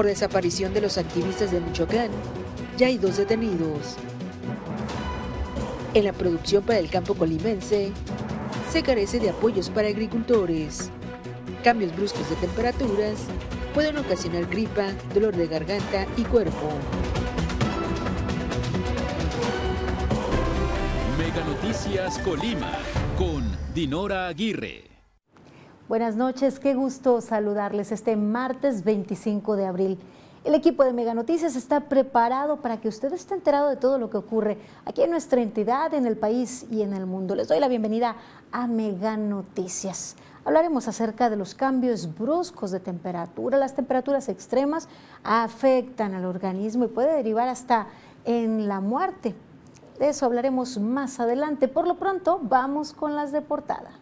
Por desaparición de los activistas de Michoacán, ya hay dos detenidos. En la producción para el campo colimense, se carece de apoyos para agricultores. Cambios bruscos de temperaturas pueden ocasionar gripa, dolor de garganta y cuerpo. Mega Noticias Colima con Dinora Aguirre. Buenas noches, qué gusto saludarles este martes 25 de abril. El equipo de Mega Noticias está preparado para que usted esté enterado de todo lo que ocurre aquí en nuestra entidad, en el país y en el mundo. Les doy la bienvenida a Mega Noticias. Hablaremos acerca de los cambios bruscos de temperatura. Las temperaturas extremas afectan al organismo y puede derivar hasta en la muerte. De eso hablaremos más adelante. Por lo pronto, vamos con las de portada.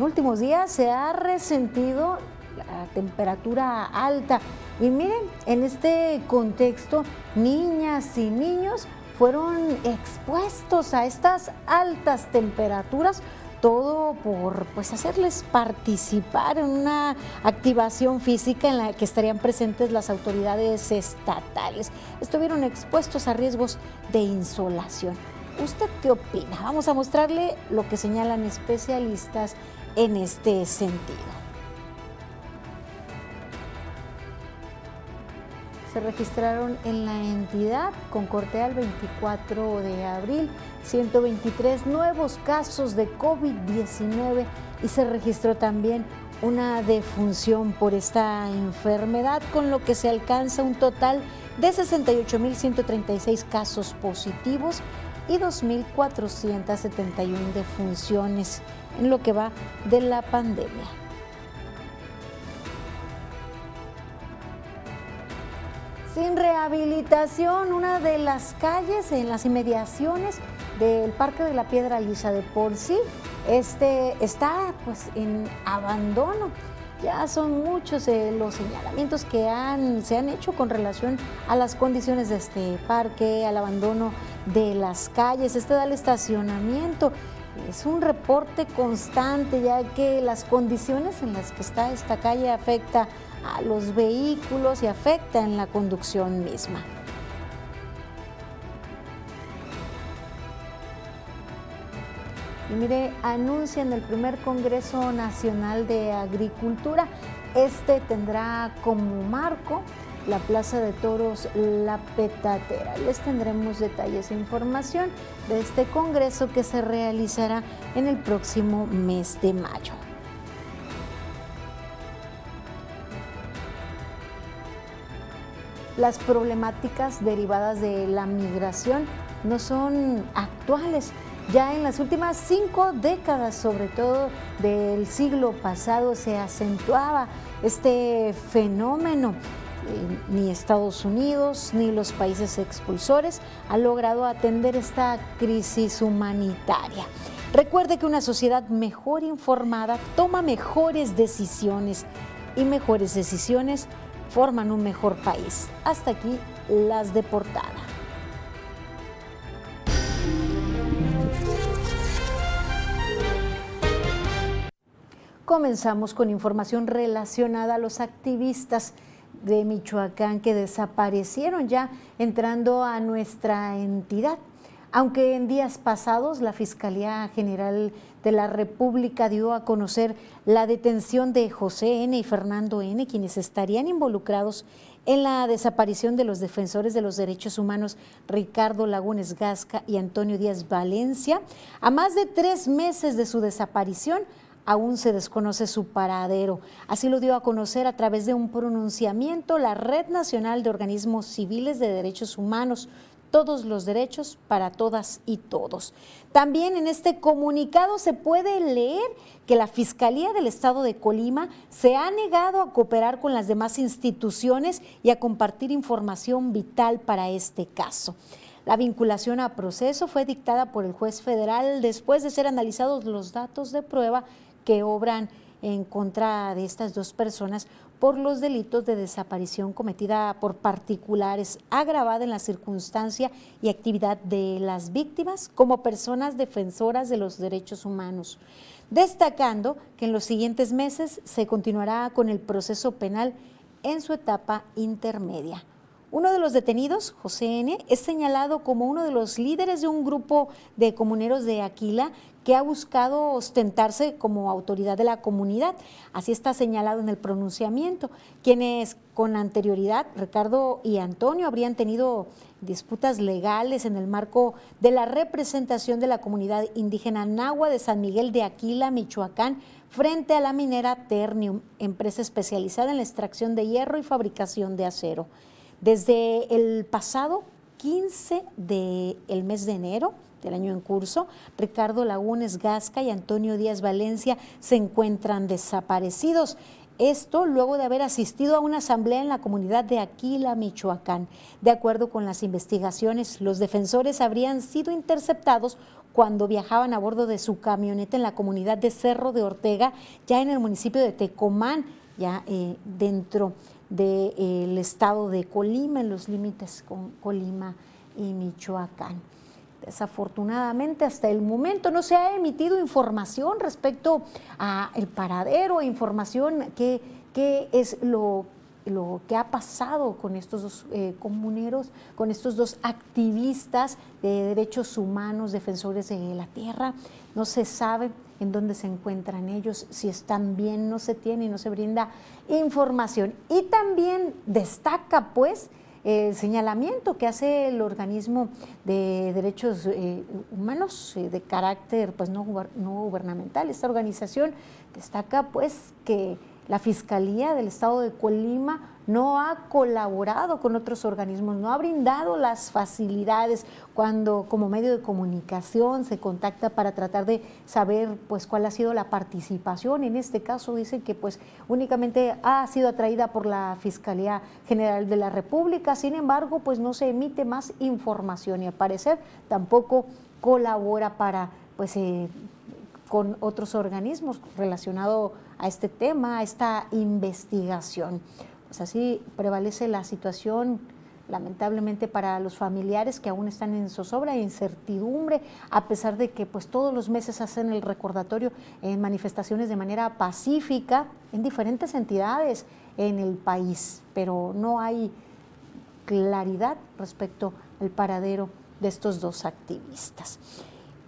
En últimos días se ha resentido la temperatura alta y miren, en este contexto, niñas y niños fueron expuestos a estas altas temperaturas todo por pues hacerles participar en una activación física en la que estarían presentes las autoridades estatales. Estuvieron expuestos a riesgos de insolación. ¿Usted qué opina? Vamos a mostrarle lo que señalan especialistas en este sentido. Se registraron en la entidad con corte al 24 de abril 123 nuevos casos de COVID-19 y se registró también una defunción por esta enfermedad, con lo que se alcanza un total de 68.136 casos positivos y 2.471 defunciones en lo que va de la pandemia. Sin rehabilitación, una de las calles en las inmediaciones del Parque de la Piedra Lisa de por sí este, está pues en abandono. Ya son muchos eh, los señalamientos que se han hecho con relación a las condiciones de este parque, al abandono de las calles, este da el estacionamiento es un reporte constante ya que las condiciones en las que está esta calle afecta a los vehículos y afecta en la conducción misma. Y mire, anuncian el primer Congreso Nacional de Agricultura. Este tendrá como marco la Plaza de Toros La Petatera. Les tendremos detalles e información de este congreso que se realizará en el próximo mes de mayo. Las problemáticas derivadas de la migración no son actuales. Ya en las últimas cinco décadas, sobre todo del siglo pasado, se acentuaba este fenómeno ni Estados Unidos ni los países expulsores han logrado atender esta crisis humanitaria. Recuerde que una sociedad mejor informada toma mejores decisiones y mejores decisiones forman un mejor país. Hasta aquí las de portada. Comenzamos con información relacionada a los activistas de Michoacán que desaparecieron ya entrando a nuestra entidad. Aunque en días pasados la Fiscalía General de la República dio a conocer la detención de José N. y Fernando N., quienes estarían involucrados en la desaparición de los defensores de los derechos humanos Ricardo Lagunes Gasca y Antonio Díaz Valencia, a más de tres meses de su desaparición, aún se desconoce su paradero. Así lo dio a conocer a través de un pronunciamiento la Red Nacional de Organismos Civiles de Derechos Humanos, todos los derechos para todas y todos. También en este comunicado se puede leer que la Fiscalía del Estado de Colima se ha negado a cooperar con las demás instituciones y a compartir información vital para este caso. La vinculación a proceso fue dictada por el juez federal después de ser analizados los datos de prueba que obran en contra de estas dos personas por los delitos de desaparición cometida por particulares, agravada en la circunstancia y actividad de las víctimas como personas defensoras de los derechos humanos, destacando que en los siguientes meses se continuará con el proceso penal en su etapa intermedia. Uno de los detenidos, José N., es señalado como uno de los líderes de un grupo de comuneros de Aquila que ha buscado ostentarse como autoridad de la comunidad. Así está señalado en el pronunciamiento. Quienes con anterioridad, Ricardo y Antonio, habrían tenido disputas legales en el marco de la representación de la comunidad indígena Nahua de San Miguel de Aquila, Michoacán, frente a la minera Ternium, empresa especializada en la extracción de hierro y fabricación de acero. Desde el pasado 15 del mes de enero del año en curso, Ricardo Lagunes Gasca y Antonio Díaz Valencia se encuentran desaparecidos. Esto luego de haber asistido a una asamblea en la comunidad de Aquila, Michoacán. De acuerdo con las investigaciones, los defensores habrían sido interceptados cuando viajaban a bordo de su camioneta en la comunidad de Cerro de Ortega, ya en el municipio de Tecomán, ya eh, dentro del estado de Colima, en los límites con Colima y Michoacán. Desafortunadamente, hasta el momento no se ha emitido información respecto a el paradero, información que, es lo, lo, que ha pasado con estos dos eh, comuneros, con estos dos activistas de derechos humanos, defensores de la tierra. No se sabe en dónde se encuentran ellos, si están bien, no se tiene no se brinda información. Y también destaca, pues, el señalamiento que hace el organismo de derechos eh, humanos eh, de carácter pues no, no gubernamental. Esta organización destaca pues que la Fiscalía del Estado de Colima no ha colaborado con otros organismos, no ha brindado las facilidades cuando como medio de comunicación se contacta para tratar de saber pues cuál ha sido la participación. En este caso dicen que pues únicamente ha sido atraída por la Fiscalía General de la República, sin embargo pues no se emite más información y al parecer tampoco colabora para pues eh, con otros organismos relacionados a este tema, a esta investigación. Pues así prevalece la situación lamentablemente para los familiares que aún están en zozobra e incertidumbre, a pesar de que pues todos los meses hacen el recordatorio en manifestaciones de manera pacífica en diferentes entidades en el país, pero no hay claridad respecto al paradero de estos dos activistas.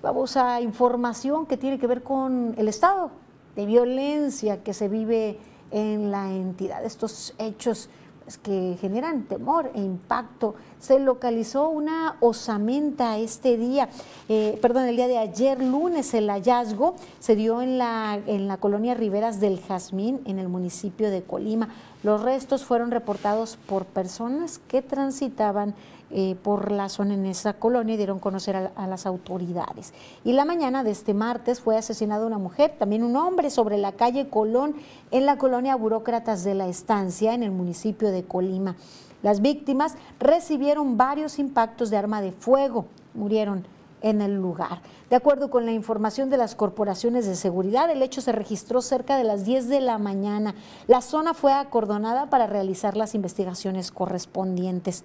Vamos a información que tiene que ver con el estado de violencia que se vive en la entidad. Estos hechos pues, que generan temor e impacto. Se localizó una osamenta este día, eh, perdón, el día de ayer, lunes, el hallazgo se dio en la, en la colonia Riberas del Jazmín, en el municipio de Colima. Los restos fueron reportados por personas que transitaban eh, por la zona en esa colonia y dieron conocer a, las autoridades. Y la mañana de este martes fue asesinada una mujer, también un hombre, sobre la calle Colón, en la colonia Burócratas de la Estancia, en el municipio de Colima. Las víctimas recibieron varios impactos de arma de fuego, murieron en el lugar. De acuerdo con la información de las corporaciones de seguridad, el hecho se registró cerca de las 10 de la mañana. La zona fue acordonada para realizar las investigaciones correspondientes.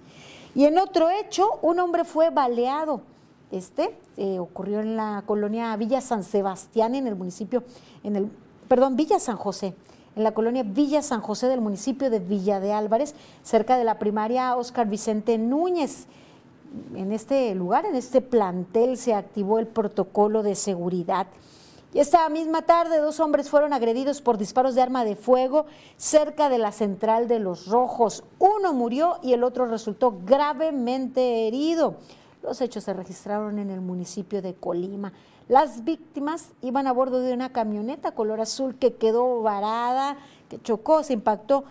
Y en otro hecho, un hombre fue baleado. Este eh, ocurrió en la colonia Villa San Sebastián, en el municipio, en el, perdón, Villa San José, en la colonia Villa San José del municipio de Villa de Álvarez, cerca de la primaria Oscar Vicente Núñez. En este lugar, en este plantel, se activó el protocolo de seguridad. Y esta misma tarde dos hombres fueron agredidos por disparos de arma de fuego cerca de la central de los Rojos. Uno murió y el otro resultó gravemente herido. Los hechos se registraron en el municipio de Colima. Las víctimas iban a bordo de una camioneta color azul que quedó varada, que chocó, se impactó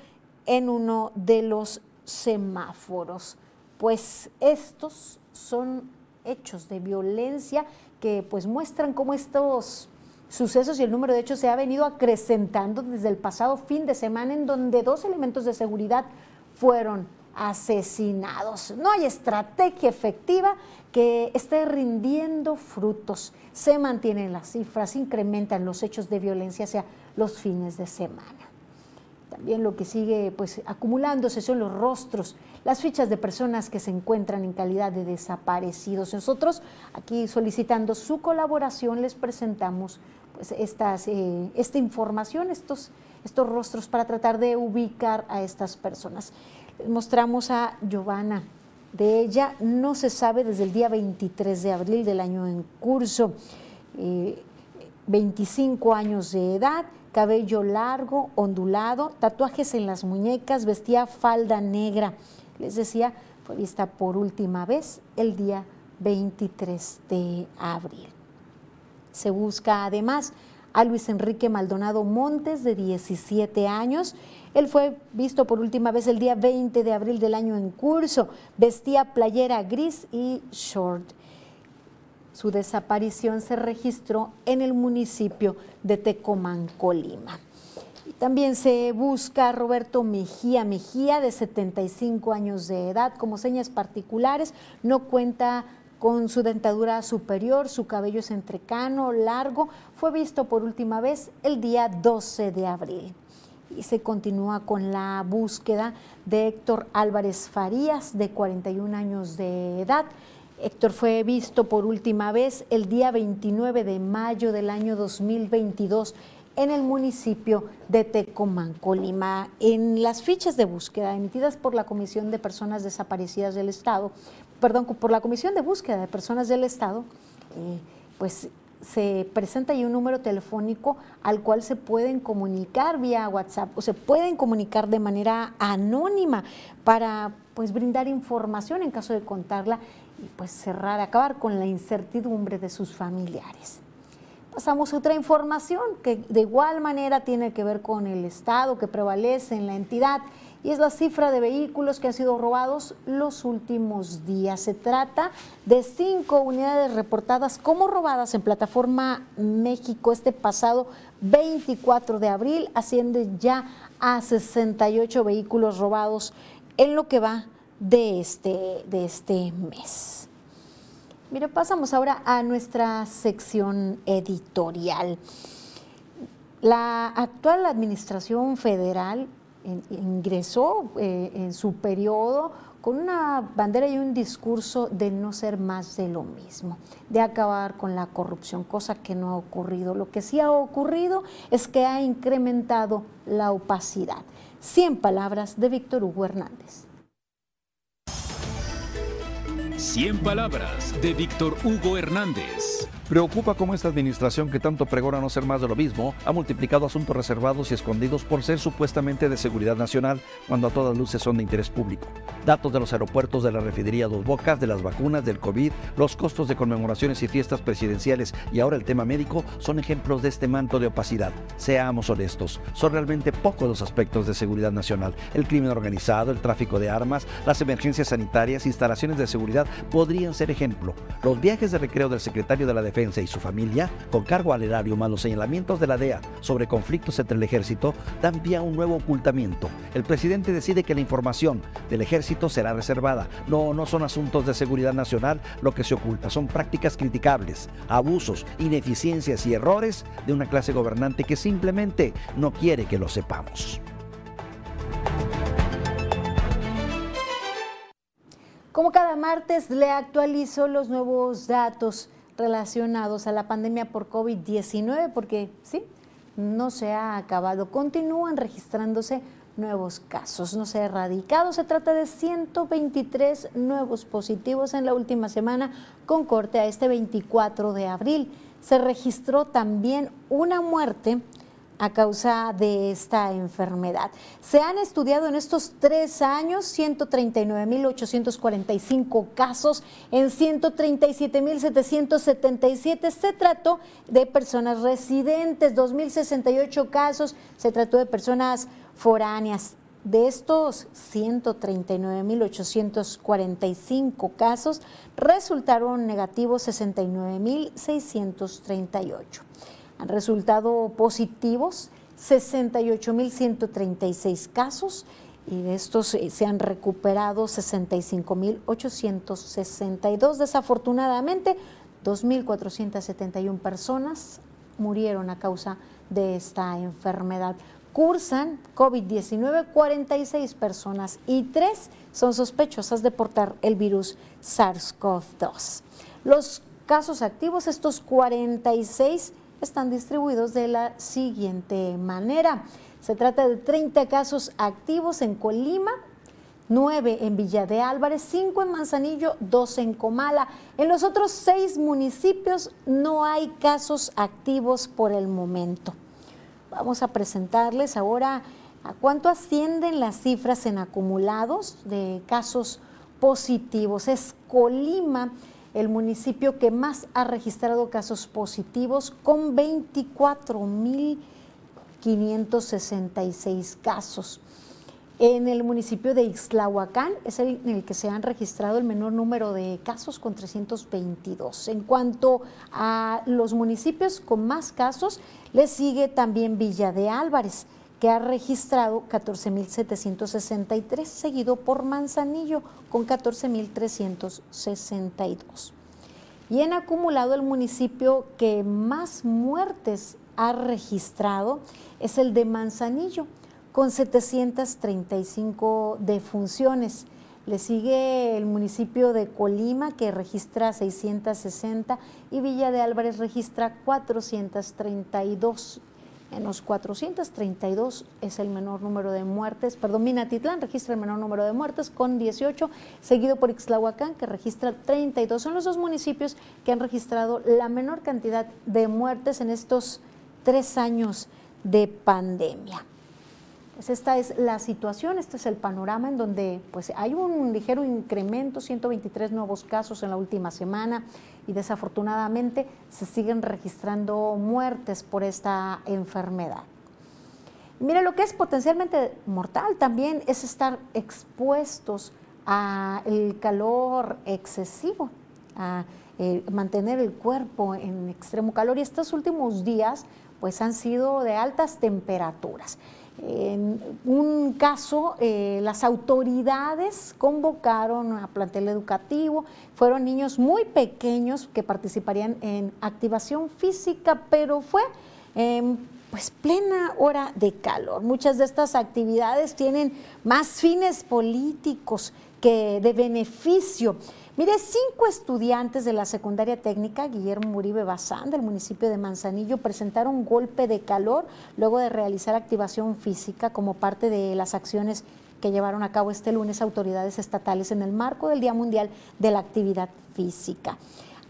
en uno de los semáforos. Pues estos son hechos de violencia que pues muestran cómo estos sucesos y el número de hechos se ha venido acrecentando desde el pasado fin de semana en donde dos elementos de seguridad fueron asesinados. No hay estrategia efectiva que esté rindiendo frutos. Se mantienen las cifras, incrementan los hechos de violencia hacia los fines de semana. También lo que sigue pues acumulándose son los rostros, las fichas de personas que se encuentran en calidad de desaparecidos. Nosotros aquí solicitando su colaboración les presentamos pues estas, eh, esta información, estos, estos rostros para tratar de ubicar a estas personas. Les mostramos a Giovanna. De ella no se sabe desde el día 23 de abril del año en curso. 25 eh, años de edad, cabello largo, ondulado, tatuajes en las muñecas, vestía falda negra. Les decía, fue vista por última vez el día 23 de abril. Se busca además a Luis Enrique Maldonado Montes, de 17 años. Él fue visto por última vez el día 20 de abril del año en curso. Vestía playera gris y short. Su desaparición se registró en el municipio de Tecomán, Colima. También se busca a Roberto Mejía Mejía, de 75 años de edad, como señas particulares. No cuenta con su dentadura superior, su cabello es entrecano, largo. Fue visto por última vez el día 12 de abril. Y se continúa con la búsqueda de Héctor Álvarez Farías, de 41 años de edad. Héctor fue visto por última vez el día 29 de mayo del año 2022 en el municipio de Tecomán, Colima. En las fichas de búsqueda emitidas por la Comisión de Personas Desaparecidas del Estado, perdón, por la Comisión de Búsqueda de Personas del Estado, eh, pues se presenta ahí un número telefónico al cual se pueden comunicar vía WhatsApp o se pueden comunicar de manera anónima para pues brindar información en caso de contarla y pues cerrar, acabar con la incertidumbre de sus familiares. Pasamos a otra información que de igual manera tiene que ver con el Estado que prevalece en la entidad y es la cifra de vehículos que han sido robados los últimos días. Se trata de cinco unidades reportadas como robadas en plataforma México este pasado 24 de abril, asciende ya a 68 vehículos robados en lo que va de este, de este mes. Mire, pasamos ahora a nuestra sección editorial. La actual administración federal ingresó eh, en su periodo con una bandera y un discurso de no ser más de lo mismo, de acabar con la corrupción, cosa que no ha ocurrido. Lo que sí ha ocurrido es que ha incrementado la opacidad. Cien palabras de Víctor Hugo Hernández. 100 palabras de Víctor Hugo Hernández. Preocupa cómo esta administración que tanto pregona no ser más de lo mismo ha multiplicado asuntos reservados y escondidos por ser supuestamente de seguridad nacional cuando a todas luces son de interés público. Datos de los aeropuertos de la refinería Dos Bocas, de las vacunas, del COVID, los costos de conmemoraciones y fiestas presidenciales y ahora el tema médico son ejemplos de este manto de opacidad. Seamos honestos, son realmente pocos los aspectos de seguridad nacional. El crimen organizado, el tráfico de armas, las emergencias sanitarias, instalaciones de seguridad podrían ser ejemplo. Los viajes de recreo del secretario de la Defensa y su familia, con cargo al erario más los señalamientos de la DEA sobre conflictos entre el ejército, dan pie a un nuevo ocultamiento. El presidente decide que la información del ejército será reservada. No, no son asuntos de seguridad nacional lo que se oculta, son prácticas criticables, abusos, ineficiencias y errores de una clase gobernante que simplemente no quiere que lo sepamos. Como cada martes, le actualizo los nuevos datos relacionados a la pandemia por COVID-19, porque sí, no se ha acabado. Continúan registrándose nuevos casos, no se ha erradicado. Se trata de 123 nuevos positivos en la última semana con corte a este 24 de abril. Se registró también una muerte a causa de esta enfermedad. Se han estudiado en estos tres años 139.845 casos en 137.777. Se trató de personas residentes, 2.068 casos se trató de personas foráneas. De estos 139.845 casos resultaron negativos 69.638 han resultado positivos 68.136 casos y de estos eh, se han recuperado 65.862. Desafortunadamente, 2.471 personas murieron a causa de esta enfermedad. cursan COVID-19 46 personas y 3 son sospechosas de portar el virus SARS-CoV-2. Los casos activos, estos 46, están distribuidos de la siguiente manera. Se trata de 30 casos activos en Colima, 9 en Villa de Álvarez, 5 en Manzanillo, 2 en Comala. En los otros 6 municipios no hay casos activos por el momento. Vamos a presentarles ahora a cuánto ascienden las cifras en acumulados de casos positivos. Es Colima el municipio que más ha registrado casos positivos con 24.566 casos. En el municipio de Ixtlahuacán es el en el que se han registrado el menor número de casos con 322. En cuanto a los municipios con más casos, le sigue también Villa de Álvarez, que ha registrado 14.763, seguido por Manzanillo con 14.362. Y en acumulado el municipio que más muertes ha registrado es el de Manzanillo, con 735 defunciones. Le sigue el municipio de Colima, que registra 660, y Villa de Álvarez registra 432. En los 432 es el menor número de muertes, perdón, Minatitlán registra el menor número de muertes con 18, seguido por Ixtlahuacán que registra 32. Son los dos municipios que han registrado la menor cantidad de muertes en estos tres años de pandemia. Pues esta es la situación, este es el panorama en donde pues, hay un ligero incremento, 123 nuevos casos en la última semana y desafortunadamente se siguen registrando muertes por esta enfermedad. Mire, lo que es potencialmente mortal también es estar expuestos al calor excesivo, a eh, mantener el cuerpo en extremo calor y estos últimos días pues han sido de altas temperaturas. En un caso, eh, las autoridades convocaron a plantel educativo, fueron niños muy pequeños que participarían en activación física, pero fue en pues plena hora de calor. Muchas de estas actividades tienen más fines políticos que de beneficio. Mire, cinco estudiantes de la secundaria técnica Guillermo Uribe Bazán del municipio de Manzanillo presentaron golpe de calor luego de realizar activación física como parte de las acciones que llevaron a cabo este lunes autoridades estatales en el marco del Día Mundial de la Actividad Física.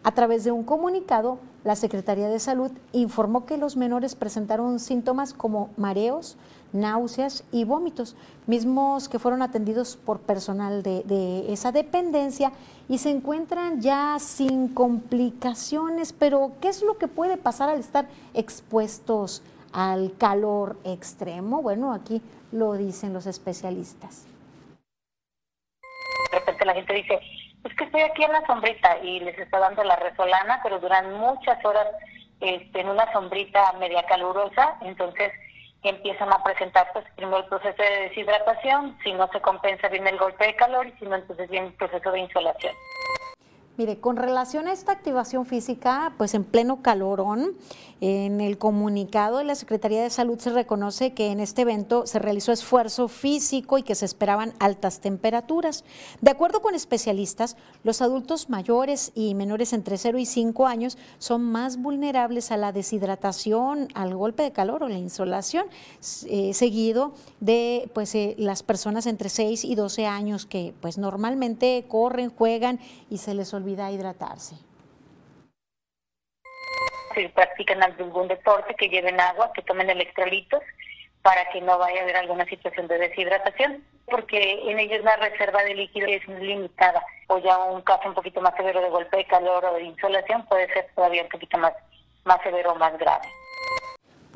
A través de un comunicado, la Secretaría de Salud informó que los menores presentaron síntomas como mareos, náuseas y vómitos, mismos que fueron atendidos por personal de, esa dependencia y se encuentran ya sin complicaciones. Pero, ¿qué es lo que puede pasar al estar expuestos al calor extremo? Bueno, aquí lo dicen los especialistas. De repente la gente dice, es que estoy aquí en la sombrita y les está dando la resolana, pero duran muchas horas este, en una sombrita media calurosa, entonces empiezan a presentar pues primero el proceso de deshidratación, si no se compensa bien el golpe de calor y si no entonces viene el proceso de insolación. Mire, con relación a esta activación física, pues en pleno calorón, en el comunicado de la Secretaría de Salud se reconoce que en este evento se realizó esfuerzo físico y que se esperaban altas temperaturas. De acuerdo con especialistas, los adultos mayores y menores entre 0 y 5 años son más vulnerables a la deshidratación, al golpe de calor o la insolación, eh, seguido de pues, eh, las personas entre 6 y 12 años que pues normalmente corren, juegan y se les olvida hidratarse si practican algún deporte, que lleven agua, que tomen electrolitos para que no vaya a haber alguna situación de deshidratación, porque en ellos la reserva de líquido es limitada, o ya un caso un poquito más severo de golpe de calor o de insolación puede ser todavía un poquito más, más severo o más grave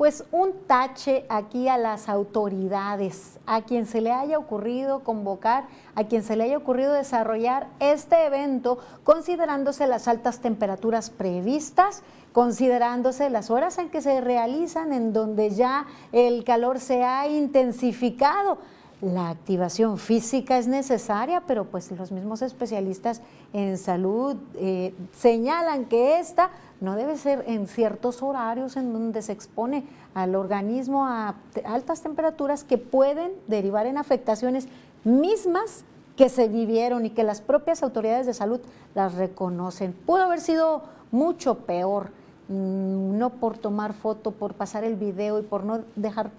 pues un tache aquí a las autoridades, a quien se le haya ocurrido convocar, a quien se le haya ocurrido desarrollar este evento, considerándose las altas temperaturas previstas, considerándose las horas en que se realizan, en donde ya el calor se ha intensificado. La activación física es necesaria, pero pues los mismos especialistas en salud eh, señalan que esta no debe ser en ciertos horarios en donde se expone al organismo a altas temperaturas que pueden derivar en afectaciones mismas que se vivieron y que las propias autoridades de salud las reconocen. Pudo haber sido mucho peor, mm, no por tomar foto, por pasar el video y por no dejar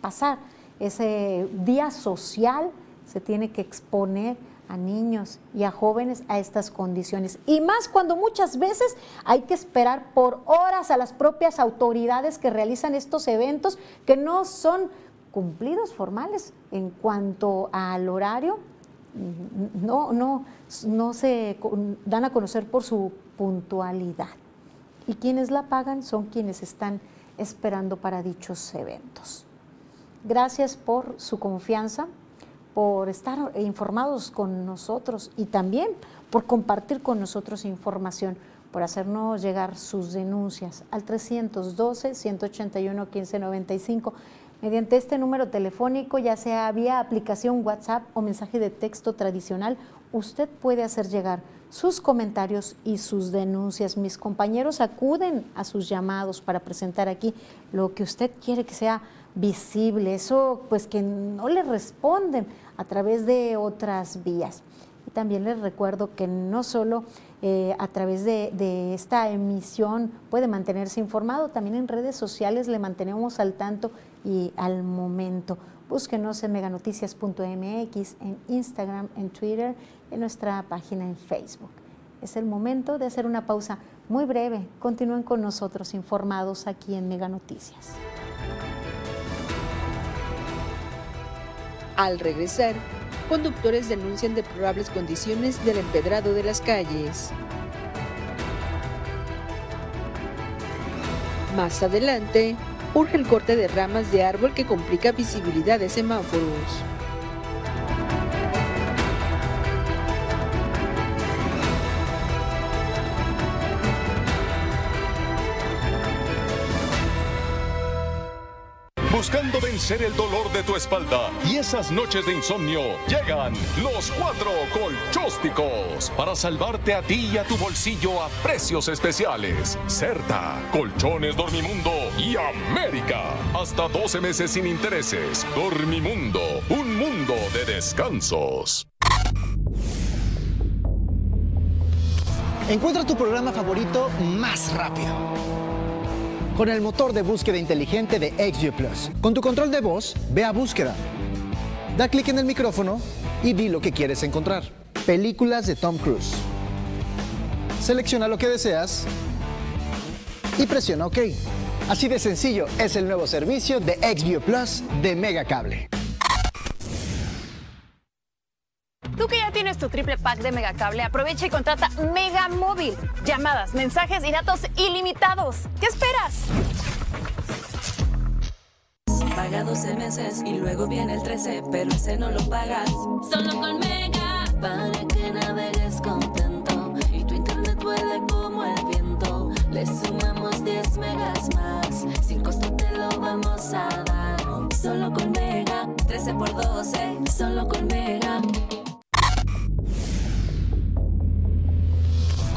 pasar ese día social, se tiene que exponer a niños y a jóvenes a estas condiciones. Y más cuando muchas veces hay que esperar por horas a las propias autoridades que realizan estos eventos que no son cumplidos formales en cuanto al horario, no, no, no se dan a conocer por su puntualidad. Y quienes la pagan son quienes están esperando para dichos eventos. Gracias por su confianza, por estar informados con nosotros y también por compartir con nosotros información, por hacernos llegar sus denuncias al 312-181-1595. Mediante este número telefónico, ya sea vía aplicación WhatsApp o mensaje de texto tradicional, usted puede hacer llegar sus comentarios y sus denuncias. Mis compañeros acuden a sus llamados para presentar aquí lo que usted quiere que sea visible, eso pues que no le responden a través de otras vías. Y también les recuerdo que no solo eh, a través de, de, esta emisión puede mantenerse informado, también en redes sociales le mantenemos al tanto y al momento. Búsquenos en meganoticias.mx, en Instagram, en Twitter, en nuestra página en Facebook. Es el momento de hacer una pausa muy breve. Continúen con nosotros informados aquí en Mega Al regresar, conductores denuncian deplorables condiciones del empedrado de las calles. Más adelante, urge el corte de ramas de árbol que complica visibilidad de semáforos. Buscando vencer el dolor de tu espalda y esas noches de insomnio, llegan los cuatro colchósticos para salvarte a ti y a tu bolsillo a precios especiales. Certa, Colchones Dormimundo y América. Hasta 12 meses sin intereses. Dormimundo, un mundo de descansos. Encuentra tu programa favorito más rápido con el motor de búsqueda inteligente de XView Plus. Con tu control de voz, ve a búsqueda. Da clic en el micrófono y di lo que quieres encontrar. Películas de Tom Cruise. Selecciona lo que deseas y presiona OK. Así de sencillo es el nuevo servicio de XView Plus de Megacable. Triple pack de Megacable, aprovecha y contrata Mega Móvil. Llamadas, mensajes y datos ilimitados. ¿Qué esperas? Paga 12 meses y luego viene el 13, pero ese no lo pagas. Solo con Mega, para que navegues contento y tu internet vuele como el viento. Le sumamos 10 megas más, sin costo te lo vamos a dar. Solo con Mega, 13 por 12, solo con Mega.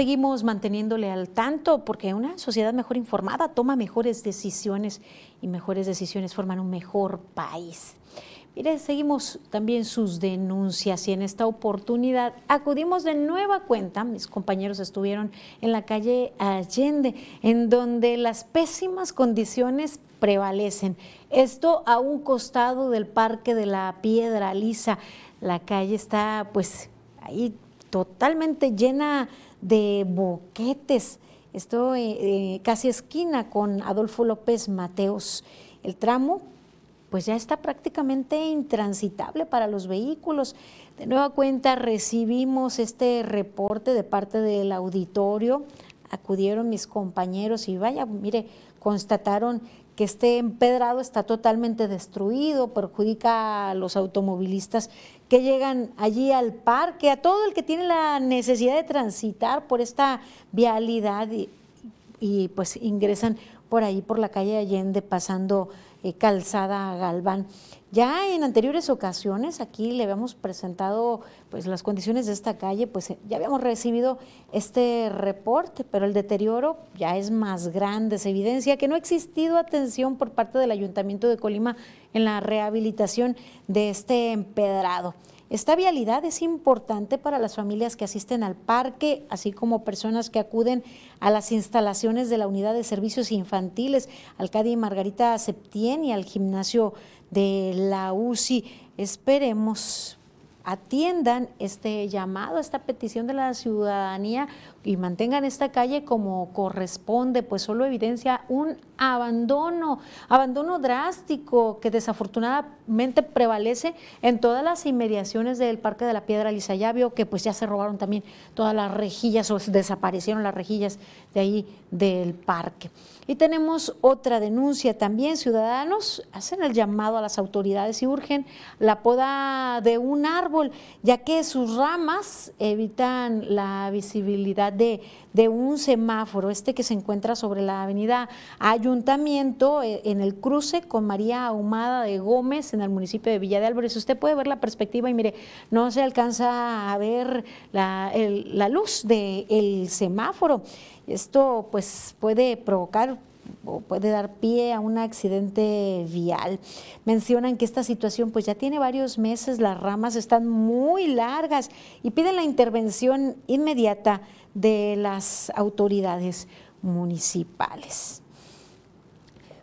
Seguimos manteniéndole al tanto porque una sociedad mejor informada toma mejores decisiones y mejores decisiones forman un mejor país. Mire, seguimos también sus denuncias y en esta oportunidad acudimos de nueva cuenta, mis compañeros estuvieron en la calle Allende, en donde las pésimas condiciones prevalecen. Esto a un costado del Parque de la Piedra Lisa. La calle está pues ahí totalmente llena de Boquetes. Esto eh, eh, casi esquina con Adolfo López Mateos. El tramo pues ya está prácticamente intransitable para los vehículos. De nueva cuenta recibimos este reporte de parte del auditorio, acudieron mis compañeros y vaya, mire, constataron que este empedrado está totalmente destruido, perjudica a los automovilistas que llegan allí al parque, a todo el que tiene la necesidad de transitar por esta vialidad y, pues ingresan por ahí por la calle Allende pasando eh, calzada Galván. Ya en anteriores ocasiones aquí le habíamos presentado pues las condiciones de esta calle, pues ya habíamos recibido este reporte, pero el deterioro ya es más grande, se evidencia que no ha existido atención por parte del Ayuntamiento de Colima en la rehabilitación de este empedrado. Esta vialidad es importante para las familias que asisten al parque, así como personas que acuden a las instalaciones de la Unidad de Servicios Infantiles, al CADI Margarita Septién y al gimnasio de la UCI. Esperemos atiendan este llamado, esta petición de la ciudadanía y mantengan esta calle como corresponde, pues solo evidencia un abandono, abandono drástico que desafortunadamente prevalece en todas las inmediaciones del Parque de la Piedra Lizayabio, que pues ya se robaron también todas las rejillas o desaparecieron las rejillas de ahí del parque. Y tenemos otra denuncia también, ciudadanos hacen el llamado a las autoridades y urgen la poda de un árbol, ya que sus ramas evitan la visibilidad de, un semáforo, este que se encuentra sobre la avenida Ayuntamiento, eh, en el cruce con María Ahumada de Gómez, en el municipio de Villa de Álvarez. Usted puede ver la perspectiva y mire, no se alcanza a ver la, luz del semáforo. Esto pues puede provocar o puede dar pie a un accidente vial. Mencionan que esta situación pues ya tiene varios meses, las ramas están muy largas y piden la intervención inmediata de las autoridades municipales.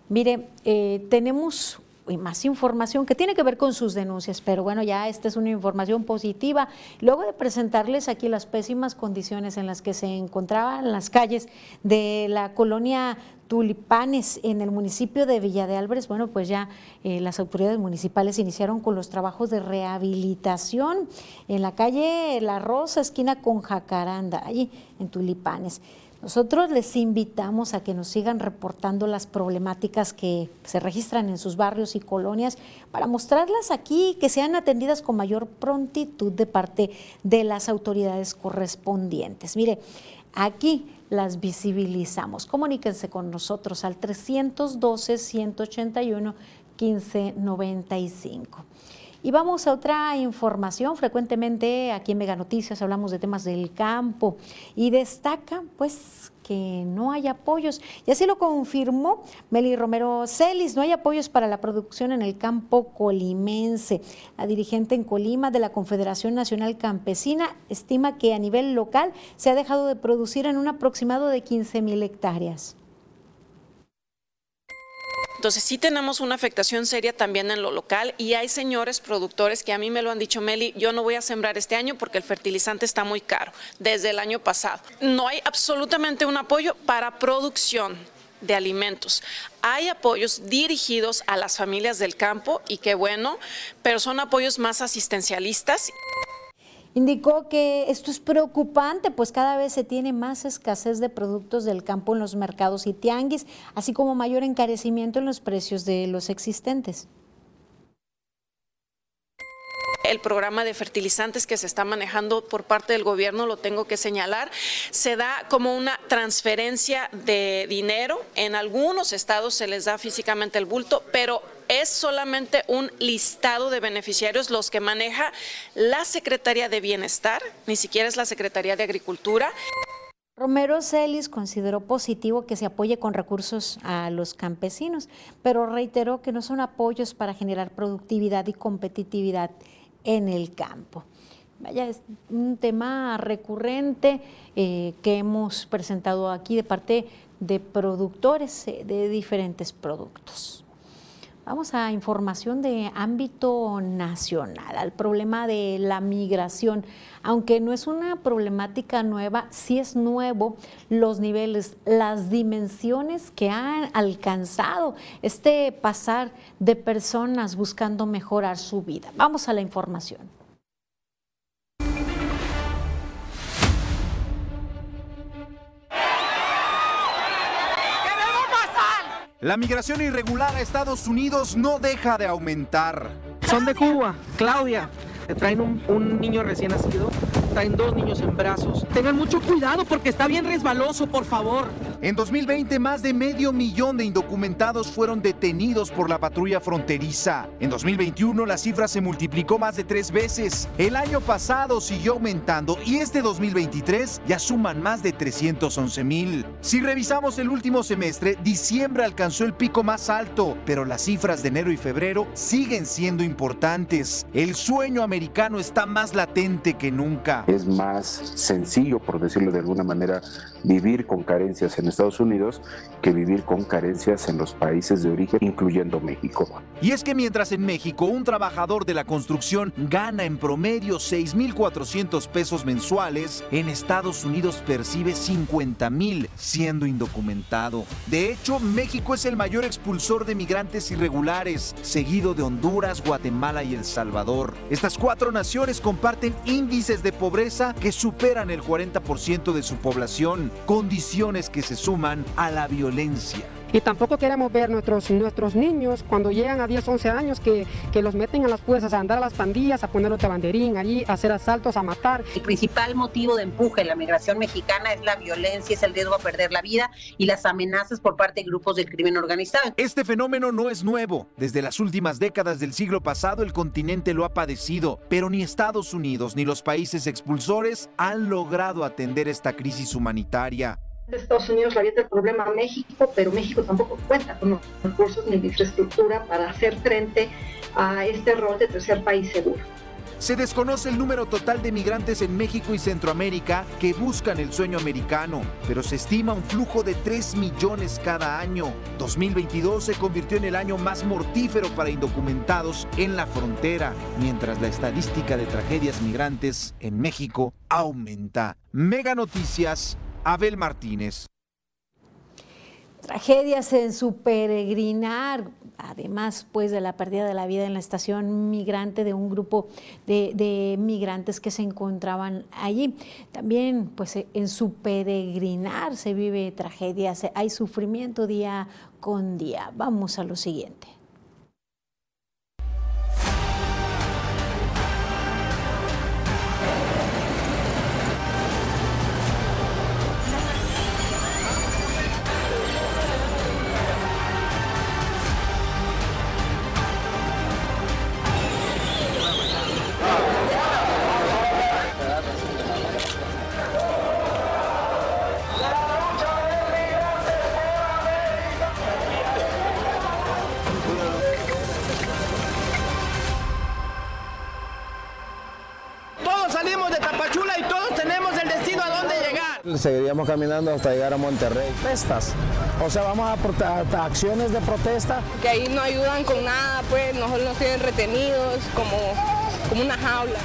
Mire, eh, tenemos más información que tiene que ver con sus denuncias, pero bueno, ya esta es una información positiva. Luego de presentarles aquí las pésimas condiciones en las que se encontraban las calles de la colonia Tulipanes en el municipio de Villa de Álvarez, bueno, pues ya eh, las autoridades municipales iniciaron con los trabajos de rehabilitación en la calle La Rosa, esquina con Jacaranda, allí en Tulipanes. Nosotros les invitamos a que nos sigan reportando las problemáticas que se registran en sus barrios y colonias para mostrarlas aquí, que sean atendidas con mayor prontitud de parte de las autoridades correspondientes. Mire, aquí las visibilizamos. Comuníquense con nosotros al 312 181 1595. Y vamos a otra información. Frecuentemente aquí en Mega Noticias hablamos de temas del campo y destaca pues que no hay apoyos. Y así lo confirmó Meli Romero Celis, no hay apoyos para la producción en el campo colimense. La dirigente en Colima de la Confederación Nacional Campesina estima que a nivel local se ha dejado de producir en un aproximado de 15 mil hectáreas. Entonces sí tenemos una afectación seria también en lo local y hay señores productores que a mí me lo han dicho, Meli, yo no voy a sembrar este año porque el fertilizante está muy caro desde el año pasado. No hay absolutamente un apoyo para producción de alimentos. Hay apoyos dirigidos a las familias del campo y qué bueno, pero son apoyos más asistencialistas. Indicó que esto es preocupante, pues cada vez se tiene más escasez de productos del campo en los mercados y tianguis, así como mayor encarecimiento en los precios de los existentes el programa de fertilizantes que se está manejando por parte del gobierno, lo tengo que señalar, se da como una transferencia de dinero. En algunos estados se les da físicamente el bulto, pero es solamente un listado de beneficiarios los que maneja la Secretaría de Bienestar, ni siquiera es la Secretaría de Agricultura. Romero Celis consideró positivo que se apoye con recursos a los campesinos, pero reiteró que no son apoyos para generar productividad y competitividad en el campo. Vaya, es un tema recurrente eh, que hemos presentado aquí de parte de productores eh, de diferentes productos. Vamos a información de ámbito nacional, al problema de la migración. Aunque no es una problemática nueva, sí es nuevo los niveles, las dimensiones que han alcanzado este pasar de personas buscando mejorar su vida. Vamos a la información. La migración irregular a Estados Unidos no deja de aumentar. Son de Cuba, Claudia. Traen un, un, niño recién nacido, traen dos niños en brazos. Tengan mucho cuidado porque está bien resbaloso, por favor. En 2020, más de medio millón de indocumentados fueron detenidos por la patrulla fronteriza. En 2021, la cifra se multiplicó más de tres veces. El año pasado siguió aumentando y este 2023 ya suman más de 311 mil. Si revisamos el último semestre, diciembre alcanzó el pico más alto, pero las cifras de enero y febrero siguen siendo importantes. El sueño americano está más latente que nunca. Es más sencillo, por decirlo de alguna manera, vivir con carencias en Estados Unidos que vivir con carencias en los países de origen, incluyendo México. Y es que mientras en México un trabajador de la construcción gana en promedio 6.400 pesos mensuales, en Estados Unidos percibe 50.000 siendo indocumentado. De hecho, México es el mayor expulsor de migrantes irregulares, seguido de Honduras, Guatemala y El Salvador. Estas cuatro naciones comparten índices de pobreza que superan el 40% de su población, condiciones que se suman a la violencia. Y tampoco queremos ver nuestros, nuestros niños cuando llegan a 10, 11 años que, que los meten a las fuerzas a andar a las pandillas, a ponerlos de banderín, allí, a hacer asaltos, a matar. El principal motivo de empuje en la migración mexicana es la violencia, es el riesgo a perder la vida y las amenazas por parte de grupos del crimen organizado. Este fenómeno no es nuevo. Desde las últimas décadas del siglo pasado el continente lo ha padecido, pero ni Estados Unidos ni los países expulsores han logrado atender esta crisis humanitaria. Estados Unidos le avienta el problema a México, pero México tampoco cuenta con los recursos ni la infraestructura para hacer frente a este rol de tercer país seguro. Se desconoce el número total de migrantes en México y Centroamérica que buscan el sueño americano, pero se estima un flujo de 3 millones cada año. 2022 se convirtió en el año más mortífero para indocumentados en la frontera, mientras la estadística de tragedias migrantes en México aumenta. Mega Noticias, Abel Martínez. Tragedias en su peregrinar, además pues de la pérdida de la vida en la estación migrante de un grupo de, de, migrantes que se encontraban allí. También pues en su peregrinar se vive tragedias, hay sufrimiento día con día. Vamos a lo siguiente. Seguiríamos caminando hasta llegar a Monterrey. Protestas. O sea, vamos a, a, acciones de protesta. Que ahí no ayudan con nada, pues nos, nos tienen retenidos como, como una jaula.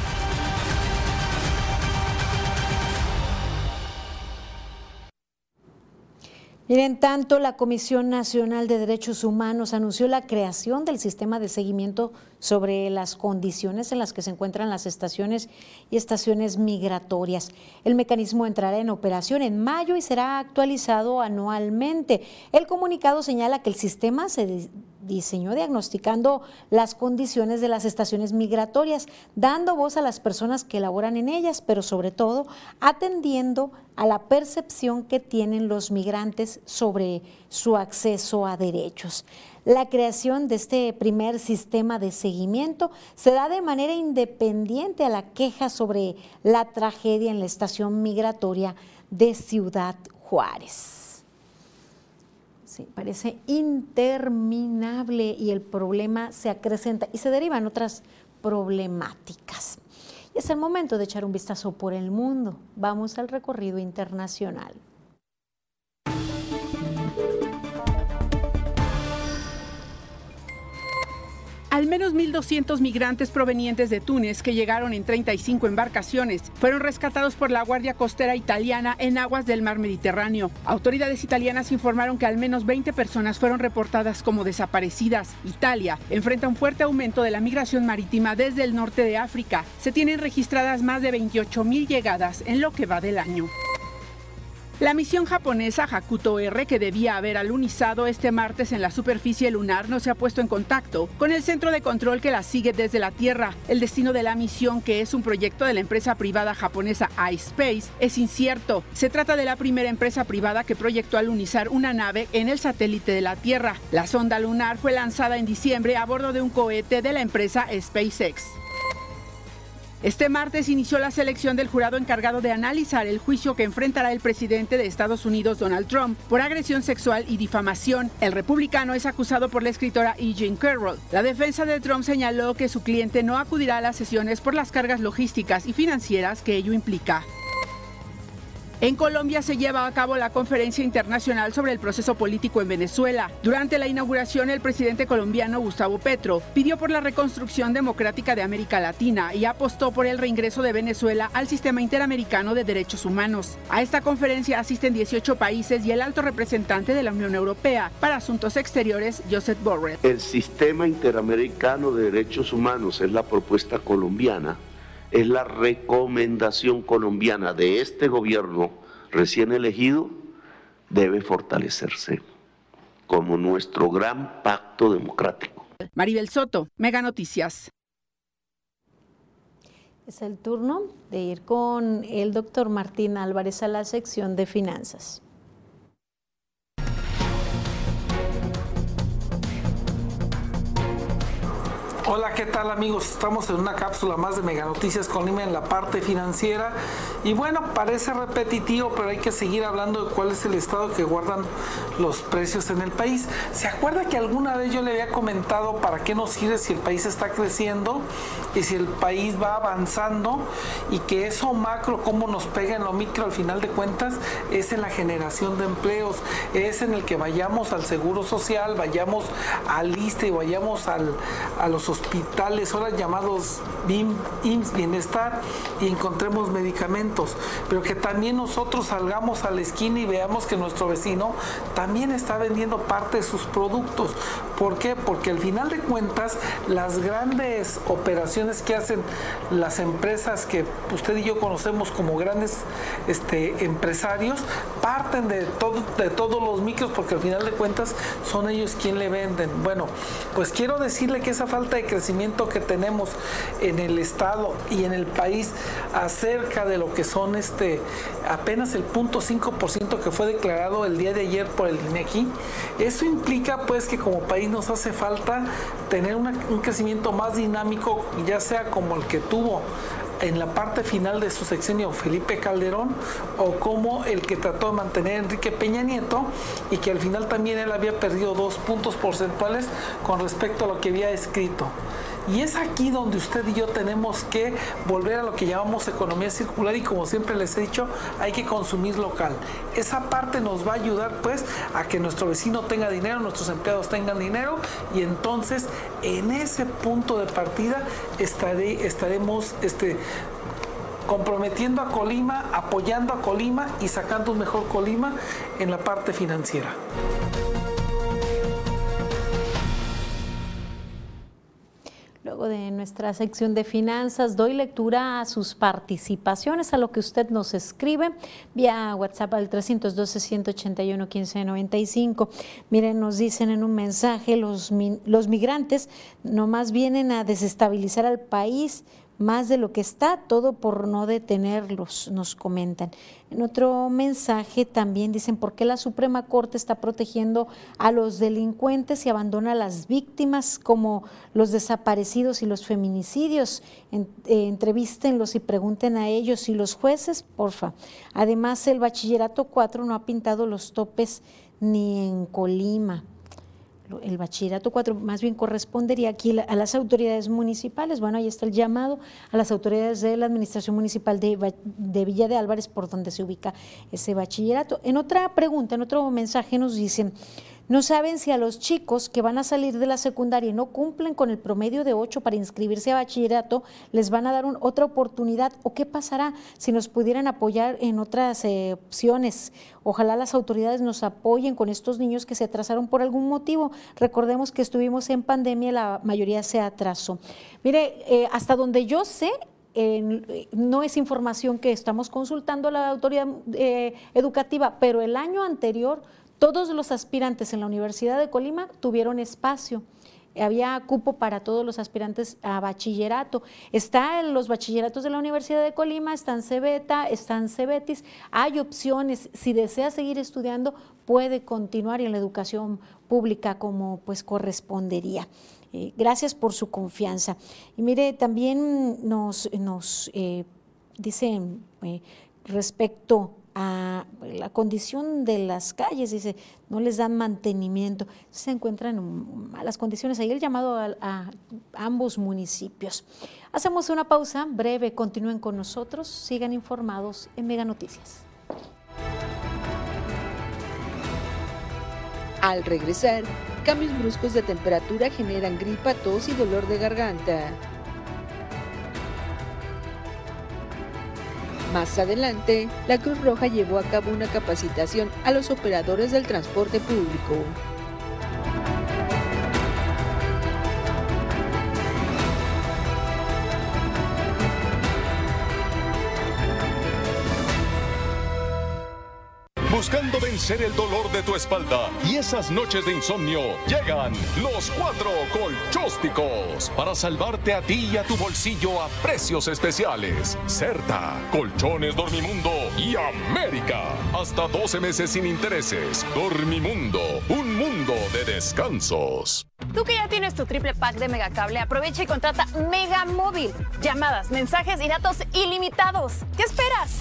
Miren, tanto la Comisión Nacional de Derechos Humanos anunció la creación del sistema de seguimiento sobre las condiciones en las que se encuentran las estaciones y estaciones migratorias. El mecanismo entrará en operación en mayo y será actualizado anualmente. El comunicado señala que el sistema se diseñó diagnosticando las condiciones de las estaciones migratorias, dando voz a las personas que laboran en ellas, pero sobre todo atendiendo a la percepción que tienen los migrantes sobre su acceso a derechos. La creación de este primer sistema de seguimiento se da de manera independiente a la queja sobre la tragedia en la estación migratoria de Ciudad Juárez. Sí, parece interminable y el problema se acrecenta y se derivan otras problemáticas. Y es el momento de echar un vistazo por el mundo. Vamos al recorrido internacional. Al menos 1.200 migrantes provenientes de Túnez que llegaron en 35 embarcaciones fueron rescatados por la Guardia Costera Italiana en aguas del mar Mediterráneo. Autoridades italianas informaron que al menos 20 personas fueron reportadas como desaparecidas. Italia enfrenta un fuerte aumento de la migración marítima desde el norte de África. Se tienen registradas más de 28.000 llegadas en lo que va del año. La misión japonesa Hakuto R, que debía haber alunizado este martes en la superficie lunar, no se ha puesto en contacto con el centro de control que la sigue desde la Tierra. El destino de la misión, que es un proyecto de la empresa privada japonesa iSpace, es incierto. Se trata de la primera empresa privada que proyectó alunizar una nave en el satélite de la Tierra. La sonda lunar fue lanzada en diciembre a bordo de un cohete de la empresa SpaceX. Este martes inició la selección del jurado encargado de analizar el juicio que enfrentará el presidente de Estados Unidos, Donald Trump, por agresión sexual y difamación. El republicano es acusado por la escritora E. Jean Carroll. La defensa de Trump señaló que su cliente no acudirá a las sesiones por las cargas logísticas y financieras que ello implica. En Colombia se lleva a cabo la conferencia internacional sobre el proceso político en Venezuela. Durante la inauguración, el presidente colombiano Gustavo Petro pidió por la reconstrucción democrática de América Latina y apostó por el reingreso de Venezuela al sistema interamericano de derechos humanos. A esta conferencia asisten 18 países y el alto representante de la Unión Europea para Asuntos Exteriores, Joseph Borrell. El sistema interamericano de derechos humanos es la propuesta colombiana es la recomendación colombiana de este gobierno recién elegido, debe fortalecerse como nuestro gran pacto democrático. Maribel Soto, Mega Noticias. Es el turno de ir con el doctor Martín Álvarez a la sección de finanzas. Hola, ¿qué tal amigos? Estamos en una cápsula más de Mega Noticias con Lima en la parte financiera. Y bueno, parece repetitivo, pero hay que seguir hablando de cuál es el estado que guardan los precios en el país. ¿Se acuerda que alguna vez yo le había comentado para qué nos sirve si el país está creciendo y si el país va avanzando y que eso macro, cómo nos pega en lo micro al final de cuentas, es en la generación de empleos, es en el que vayamos al seguro social, vayamos al ISTE, vayamos al, a los hospitales, ahora llamados IMSS Bienestar, y encontremos medicamentos, pero que también nosotros salgamos a la esquina y veamos que nuestro vecino también está vendiendo parte de sus productos. ¿Por qué? Porque al final de cuentas, las grandes operaciones que hacen las empresas que usted y yo conocemos como grandes este, empresarios, parten de, todo, de todos los micros, porque al final de cuentas son ellos quien le venden. Bueno, pues quiero decirle que esa falta de crecimiento que tenemos en el Estado y en el país acerca de lo que son este apenas el 0.5% que fue declarado el día de ayer por el INEGI, eso implica pues que como país nos hace falta tener un crecimiento más dinámico, ya sea como el que tuvo en la parte final de su sexenio Felipe Calderón o como el que trató de mantener Enrique Peña Nieto y que al final también él había perdido dos puntos porcentuales con respecto a lo que había escrito. Y es aquí donde usted y yo tenemos que volver a lo que llamamos economía circular y como siempre les he dicho, hay que consumir local. Esa parte nos va a ayudar pues a que nuestro vecino tenga dinero, nuestros empleados tengan dinero y entonces en ese punto de partida estaré, estaremos este, comprometiendo a Colima, apoyando a Colima y sacando un mejor Colima en la parte financiera. Luego de nuestra sección de finanzas, doy lectura a sus participaciones, a lo que usted nos escribe vía WhatsApp al 312-181-1595. Miren, nos dicen en un mensaje, los, los migrantes nomás vienen a desestabilizar al país más de lo que está, todo por no detenerlos, nos comentan. En otro mensaje también dicen por qué la Suprema Corte está protegiendo a los delincuentes y abandona a las víctimas como los desaparecidos y los feminicidios. Eh, entrevístenlos y pregunten a ellos y los jueces, porfa. Además, el bachillerato 4 no ha pintado los topes ni en Colima el bachillerato 4 más bien correspondería aquí a las autoridades municipales. Bueno, ahí está el llamado a las autoridades de la Administración Municipal de, de, Villa de Álvarez, por donde se ubica ese bachillerato. En otra pregunta, en otro mensaje nos dicen, No saben si a los chicos que van a salir de la secundaria y no cumplen con el promedio de 8 para inscribirse a bachillerato, les van a dar otra oportunidad o qué pasará si nos pudieran apoyar en otras eh, opciones. Ojalá las autoridades nos apoyen con estos niños que se atrasaron por algún motivo. Recordemos que estuvimos en pandemia, la mayoría se atrasó. Mire, eh, hasta donde yo sé, no es información que estamos consultando a la autoridad eh, educativa, pero el año anterior todos los aspirantes en la Universidad de Colima tuvieron espacio. Había cupo para todos los aspirantes a bachillerato. Está en los bachilleratos de la Universidad de Colima, están Cebeta, están Cebetis. Hay opciones. Si desea seguir estudiando, puede continuar en la educación pública como pues correspondería. Eh, gracias por su confianza. Y mire, también nos, nos eh, dice eh, respecto a la condición de las calles, dice, no les dan mantenimiento, se encuentran en malas condiciones. Ahí el llamado a, ambos municipios. Hacemos una pausa breve, continúen con nosotros, sigan informados en Mega Noticias. Al regresar, cambios bruscos de temperatura generan gripa, tos y dolor de garganta. Más adelante, la Cruz Roja llevó a cabo una capacitación a los operadores del transporte público. Buscando vencer el dolor de tu espalda y esas noches de insomnio, llegan los cuatro colchósticos para salvarte a ti y a tu bolsillo a precios especiales. Certa, Colchones Dormimundo y América. Hasta 12 meses sin intereses. Dormimundo, un mundo de descansos. Tú que ya tienes tu triple pack de Megacable, aprovecha y contrata Mega Móvil. Llamadas, mensajes y datos ilimitados. ¿Qué esperas?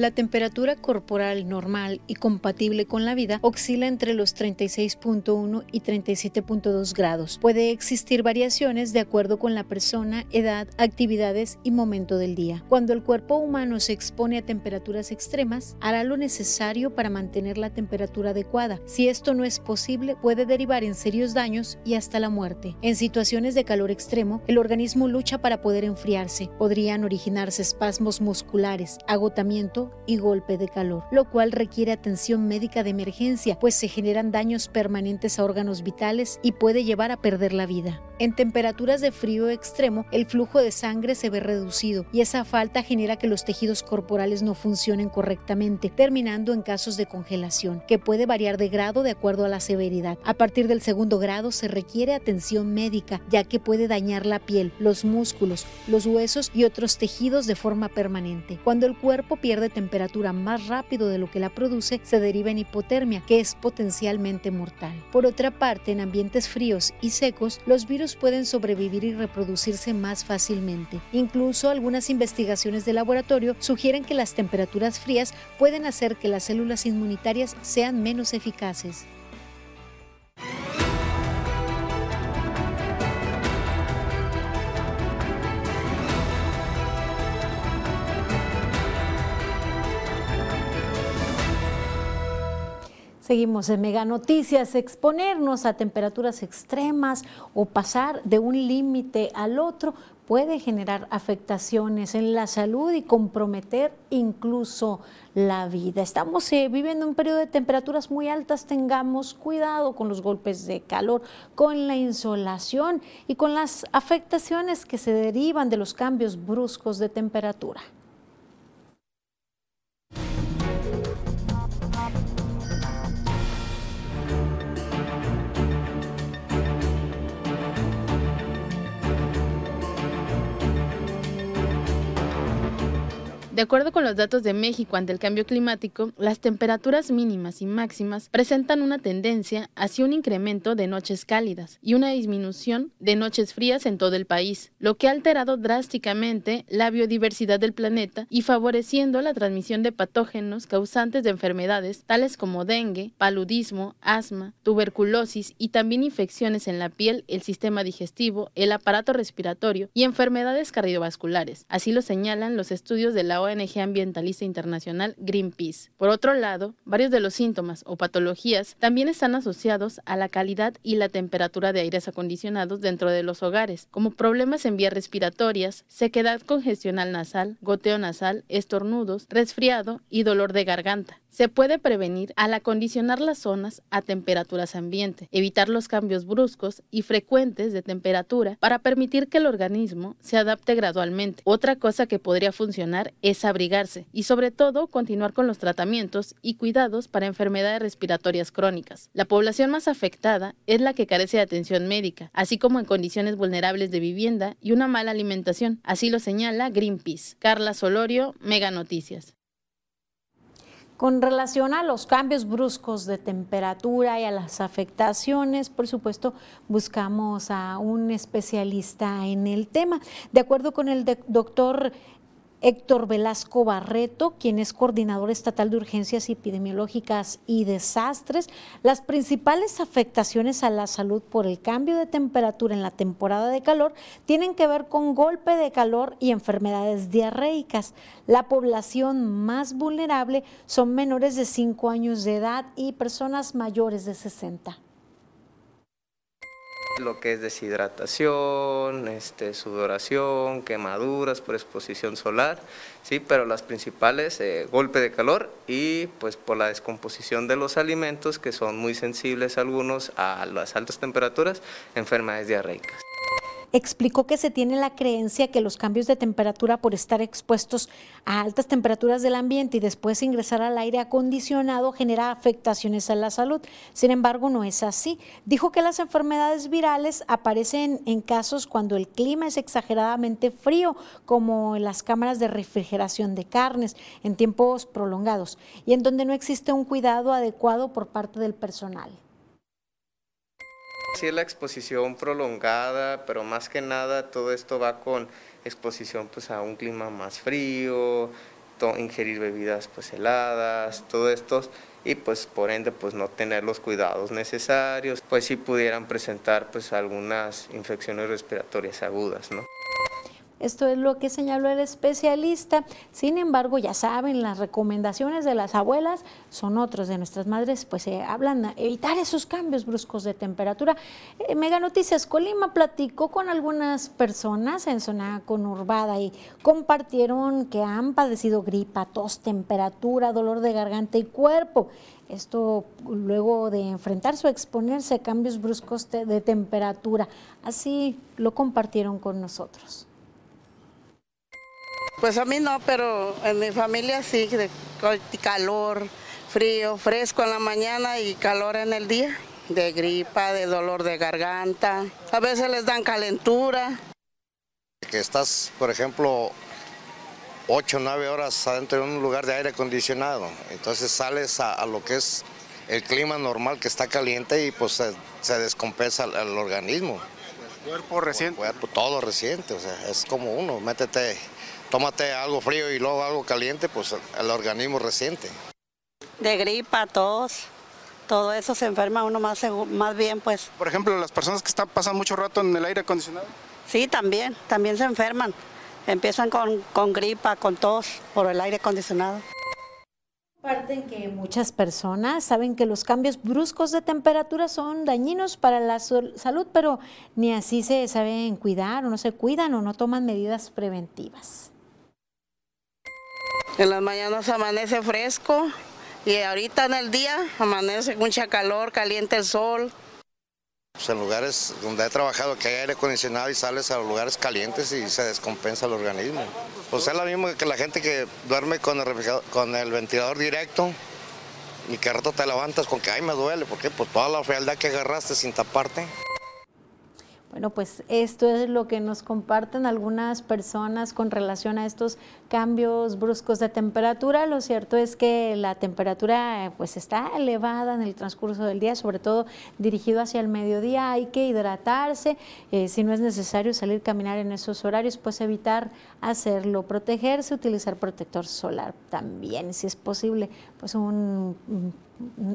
La temperatura corporal normal y compatible con la vida oscila entre los 36.1 y 37.2 grados. Puede existir variaciones de acuerdo con la persona, edad, actividades y momento del día. Cuando el cuerpo humano se expone a temperaturas extremas, hará lo necesario para mantener la temperatura adecuada. Si esto no es posible, puede derivar en serios daños y hasta la muerte. En situaciones de calor extremo, el organismo lucha para poder enfriarse. Podrían originarse espasmos musculares, agotamiento, y golpe de calor, lo cual requiere atención médica de emergencia, pues se generan daños permanentes a órganos vitales y puede llevar a perder la vida. En temperaturas de frío extremo, el flujo de sangre se ve reducido y esa falta genera que los tejidos corporales no funcionen correctamente, terminando en casos de congelación, que puede variar de grado de acuerdo a la severidad. A partir del segundo grado se requiere atención médica, ya que puede dañar la piel, los músculos, los huesos y otros tejidos de forma permanente. Cuando el cuerpo pierde temperatura más rápido de lo que la produce, se deriva en hipotermia, que es potencialmente mortal. Por otra parte, en ambientes fríos y secos, los virus pueden sobrevivir y reproducirse más fácilmente. Incluso algunas investigaciones de laboratorio sugieren que las temperaturas frías pueden hacer que las células inmunitarias sean menos eficaces. Seguimos en Mega Noticias. Exponernos a temperaturas extremas o pasar de un límite al otro puede generar afectaciones en la salud y comprometer incluso la vida. Estamos eh, viviendo un periodo de temperaturas muy altas, tengamos cuidado con los golpes de calor, con la insolación y con las afectaciones que se derivan de los cambios bruscos de temperatura. De acuerdo con los datos de México ante el cambio climático, las temperaturas mínimas y máximas presentan una tendencia hacia un incremento de noches cálidas y una disminución de noches frías en todo el país, lo que ha alterado drásticamente la biodiversidad del planeta y favoreciendo la transmisión de patógenos causantes de enfermedades tales como dengue, paludismo, asma, tuberculosis y también infecciones en la piel, el sistema digestivo, el aparato respiratorio y enfermedades cardiovasculares. Así lo señalan los estudios de la ONG ambientalista internacional Greenpeace. Por otro lado, varios de los síntomas o patologías también están asociados a la calidad y la temperatura de aires acondicionados dentro de los hogares, como problemas en vías respiratorias, sequedad congestional nasal, goteo nasal, estornudos, resfriado y dolor de garganta. Se puede prevenir al acondicionar las zonas a temperaturas ambiente, evitar los cambios bruscos y frecuentes de temperatura para permitir que el organismo se adapte gradualmente. Otra cosa que podría funcionar es abrigarse y sobre todo continuar con los tratamientos y cuidados para enfermedades respiratorias crónicas. La población más afectada es la que carece de atención médica, así como en condiciones vulnerables de vivienda y una mala alimentación. Así lo señala Greenpeace. Carla Solorio, Mega Noticias. Con relación a los cambios bruscos de temperatura y a las afectaciones, por supuesto, buscamos a un especialista en el tema. De acuerdo con el doctor Héctor Velasco Barreto, quien es coordinador estatal de urgencias epidemiológicas y desastres. Las principales afectaciones a la salud por el cambio de temperatura en la temporada de calor tienen que ver con golpe de calor y enfermedades diarreicas. La población más vulnerable son menores de 5 años de edad y personas mayores de 60 lo que es deshidratación, este, sudoración, quemaduras por exposición solar, sí, pero las principales, eh, golpe de calor y pues por la descomposición de los alimentos que son muy sensibles algunos a las altas temperaturas, enfermedades diarreicas explicó que se tiene la creencia que los cambios de temperatura por estar expuestos a altas temperaturas del ambiente y después ingresar al aire acondicionado genera afectaciones a la salud. Sin embargo, no es así. Dijo que las enfermedades virales aparecen en casos cuando el clima es exageradamente frío, como en las cámaras de refrigeración de carnes, en tiempos prolongados, y en donde no existe un cuidado adecuado por parte del personal. Sí, la exposición prolongada, pero más que nada todo esto va con exposición pues, a un clima más frío, ingerir bebidas pues, heladas, todo esto y pues por ende pues no tener los cuidados necesarios, pues sí pudieran presentar pues algunas infecciones respiratorias agudas, ¿no? Esto es lo que señaló el especialista. Sin embargo, ya saben, las recomendaciones de las abuelas son otros de nuestras madres, pues se hablan de evitar esos cambios bruscos de temperatura. Eh, Mega Noticias Colima platicó con algunas personas en zona conurbada y compartieron que han padecido gripa, tos, temperatura, dolor de garganta y cuerpo. Esto luego de enfrentarse o exponerse a cambios bruscos de temperatura. Así lo compartieron con nosotros. Pues a mí no, pero en mi familia sí, de calor, frío, fresco en la mañana y calor en el día, de gripa, de dolor de garganta, a veces les dan calentura. Que estás, por ejemplo, 8 o 9 horas adentro de un lugar de aire acondicionado, entonces sales a, lo que es el clima normal que está caliente y pues se, descompensa el, organismo. El cuerpo reciente. El cuerpo, todo reciente, o sea, es como uno, métete tómate algo frío y luego algo caliente, pues el organismo resiente. De gripa, tos, todo eso se enferma uno más, más bien, pues. Por ejemplo, las personas que están pasando mucho rato en el aire acondicionado. Sí, también, también se enferman. Empiezan con, con gripa, con tos por el aire acondicionado. Comparten que muchas personas saben que los cambios bruscos de temperatura son dañinos para la salud, pero ni así se saben cuidar o no se cuidan o no toman medidas preventivas. En las mañanas amanece fresco y ahorita en el día amanece mucha calor, caliente el sol. Pues en lugares donde he trabajado que hay aire acondicionado y sales a los lugares calientes y se descompensa el organismo. Pues es lo mismo que la gente que duerme con el, con el ventilador directo y que rato te levantas con que ay me duele, porque pues toda la frialdad que agarraste sin taparte. Bueno, pues esto es lo que nos comparten algunas personas con relación a estos cambios bruscos de temperatura. Lo cierto es que la temperatura pues está elevada en el transcurso del día, sobre todo dirigido hacia el mediodía. Hay que hidratarse, eh, si no es necesario salir a caminar en esos horarios, pues evitar hacerlo, protegerse, utilizar protector solar también, si es posible, pues un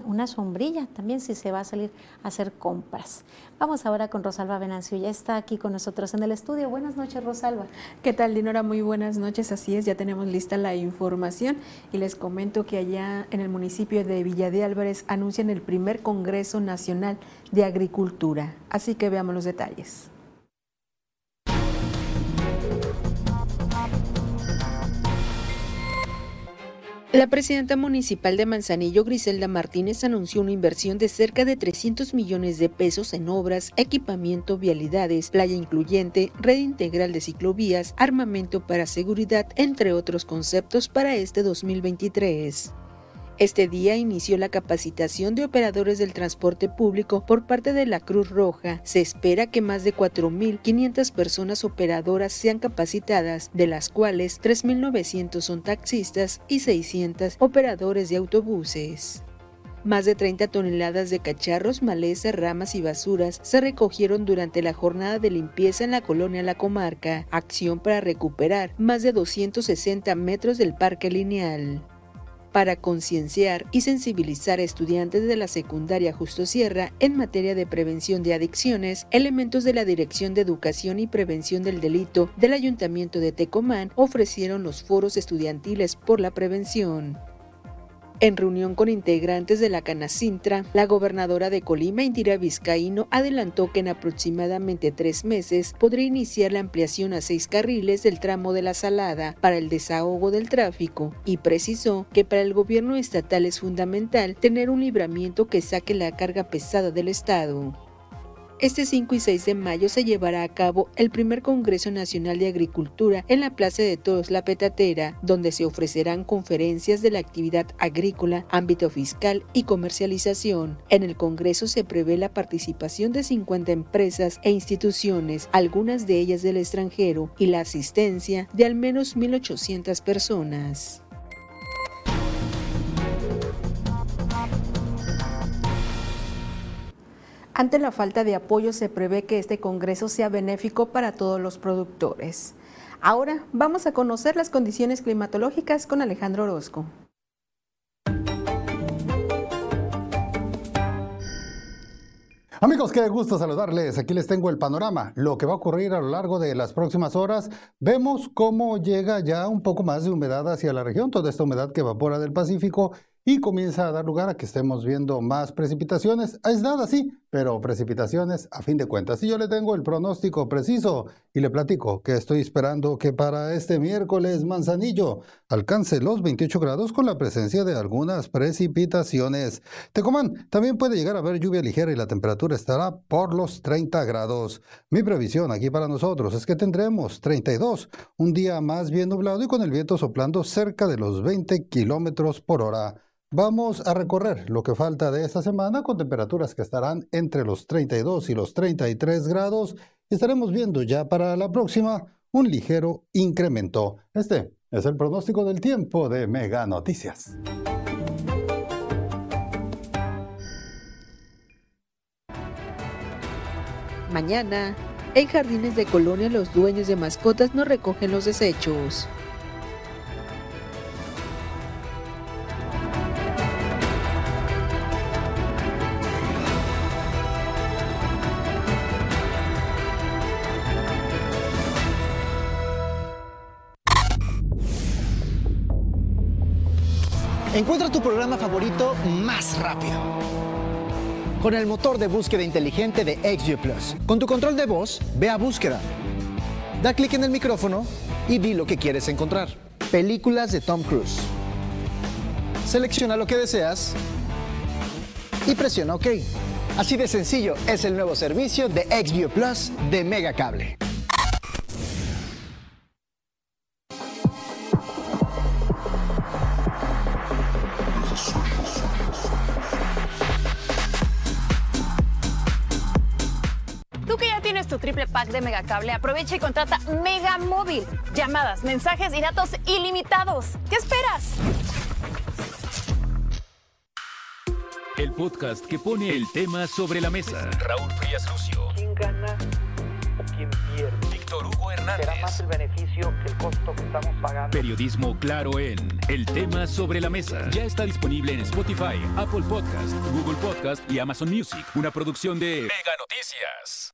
una sombrilla también si se va a salir a hacer compras. Vamos ahora con Rosalba Venancio, ya está aquí con nosotros en el estudio. Buenas noches, Rosalba. ¿Qué tal, Dinora? Muy buenas noches, así es, ya tenemos lista la información y les comento que allá en el municipio de Villa de Álvarez anuncian el primer Congreso Nacional de Agricultura. Así que veamos los detalles. La presidenta municipal de Manzanillo, Griselda Martínez, anunció una inversión de cerca de 300 millones de pesos en obras, equipamiento, vialidades, playa incluyente, red integral de ciclovías, armamento para seguridad, entre otros conceptos para este 2023. Este día inició la capacitación de operadores del transporte público por parte de la Cruz Roja. Se espera que más de 4.500 personas operadoras sean capacitadas, de las cuales 3.900 son taxistas y 600 operadores de autobuses. Más de 30 toneladas de cacharros, maleza, ramas y basuras se recogieron durante la jornada de limpieza en la colonia La Comarca, acción para recuperar más de 260 metros del parque lineal para concienciar y sensibilizar a estudiantes de la secundaria Justo Sierra en materia de prevención de adicciones, elementos de la Dirección de Educación y Prevención del Delito del Ayuntamiento de Tecomán ofrecieron los foros estudiantiles por la prevención. En reunión con integrantes de la Canacintra, la gobernadora de Colima, Indira Vizcaíno, adelantó que en aproximadamente tres meses podría iniciar la ampliación a seis carriles del tramo de la Salada para el desahogo del tráfico y precisó que para el gobierno estatal es fundamental tener un libramiento que saque la carga pesada del Estado. Este 5 y 6 de mayo se llevará a cabo el primer Congreso Nacional de Agricultura en la Plaza de Toros La Petatera, donde se ofrecerán conferencias de la actividad agrícola, ámbito fiscal y comercialización. En el Congreso se prevé la participación de 50 empresas e instituciones, algunas de ellas del extranjero, y la asistencia de al menos 1.800 personas. Ante la falta de apoyo se prevé que este Congreso sea benéfico para todos los productores. Ahora vamos a conocer las condiciones climatológicas con Alejandro Orozco. Amigos, qué gusto saludarles. Aquí les tengo el panorama, lo que va a ocurrir a lo largo de las próximas horas. Vemos cómo llega ya un poco más de humedad hacia la región, toda esta humedad que evapora del Pacífico y comienza a dar lugar a que estemos viendo más precipitaciones, aisladas sí, pero precipitaciones a fin de cuentas. Y yo le tengo el pronóstico preciso y le platico que estoy esperando que para este miércoles Manzanillo alcance los 28 grados con la presencia de algunas precipitaciones. Tecomán también puede llegar a ver lluvia ligera y la temperatura estará por los 30 grados. Mi previsión aquí para nosotros es que tendremos 32, un día más bien nublado y con el viento soplando cerca de los 20 kilómetros por hora. Vamos a recorrer lo que falta de esta semana con temperaturas que estarán entre los 32 y los 33 grados. Estaremos viendo ya para la próxima un ligero incremento. Este es el pronóstico del tiempo de Mega Noticias. Mañana, en jardines de colonia los dueños de mascotas no recogen los desechos. Programa favorito más rápido. Con el motor de búsqueda inteligente de XView Plus. Con tu control de voz, ve a búsqueda. Da clic en el micrófono y di lo que quieres encontrar. Películas de Tom Cruise. Selecciona lo que deseas y presiona OK. Así de sencillo es el nuevo servicio de XView Plus de Megacable. De Megacable, aprovecha y contrata Mega Móvil. Llamadas, mensajes y datos ilimitados. ¿Qué esperas? El podcast que pone el tema sobre la mesa. Raúl Frías Lucio. ¿Quién gana o quién pierde? Víctor Hugo Hernández. Será más el beneficio que el costo que estamos pagando. Periodismo claro en El tema sobre la mesa. Ya está disponible en Spotify, Apple Podcast, Google Podcast y Amazon Music. Una producción de Mega Noticias.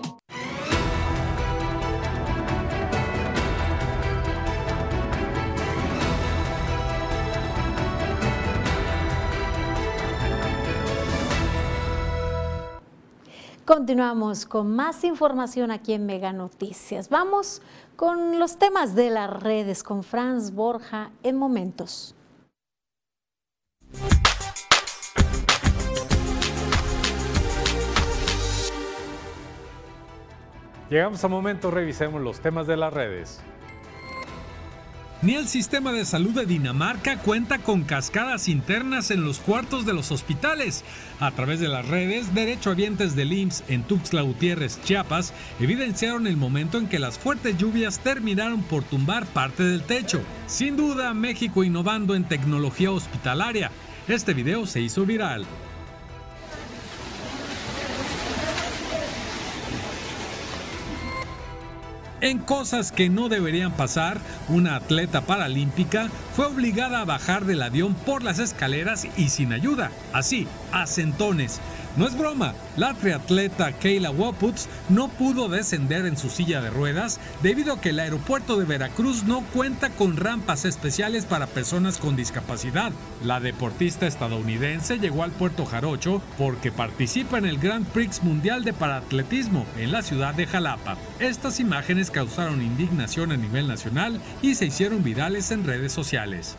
Continuamos con más información aquí en Mega Noticias. Vamos con los temas de las redes con Franz Borja en momentos. Llegamos a momento, revisemos los temas de las redes. Ni el sistema de salud de Dinamarca cuenta con cascadas internas en los cuartos de los hospitales. A través de las redes, derechohabientes del IMSS en Tuxtla Gutiérrez, Chiapas, evidenciaron el momento en que las fuertes lluvias terminaron por tumbar parte del techo. Sin duda, México innovando en tecnología hospitalaria. Este video se hizo viral. En cosas que no deberían pasar, una atleta paralímpica fue obligada a bajar del avión por las escaleras y sin ayuda, así, a centones. No es broma, la triatleta Kayla Waputs no pudo descender en su silla de ruedas debido a que el aeropuerto de Veracruz no cuenta con rampas especiales para personas con discapacidad. La deportista estadounidense llegó al puerto Jarocho porque participa en el Grand Prix Mundial de Paratletismo en la ciudad de Jalapa. Estas imágenes causaron indignación a nivel nacional y se hicieron virales en redes sociales.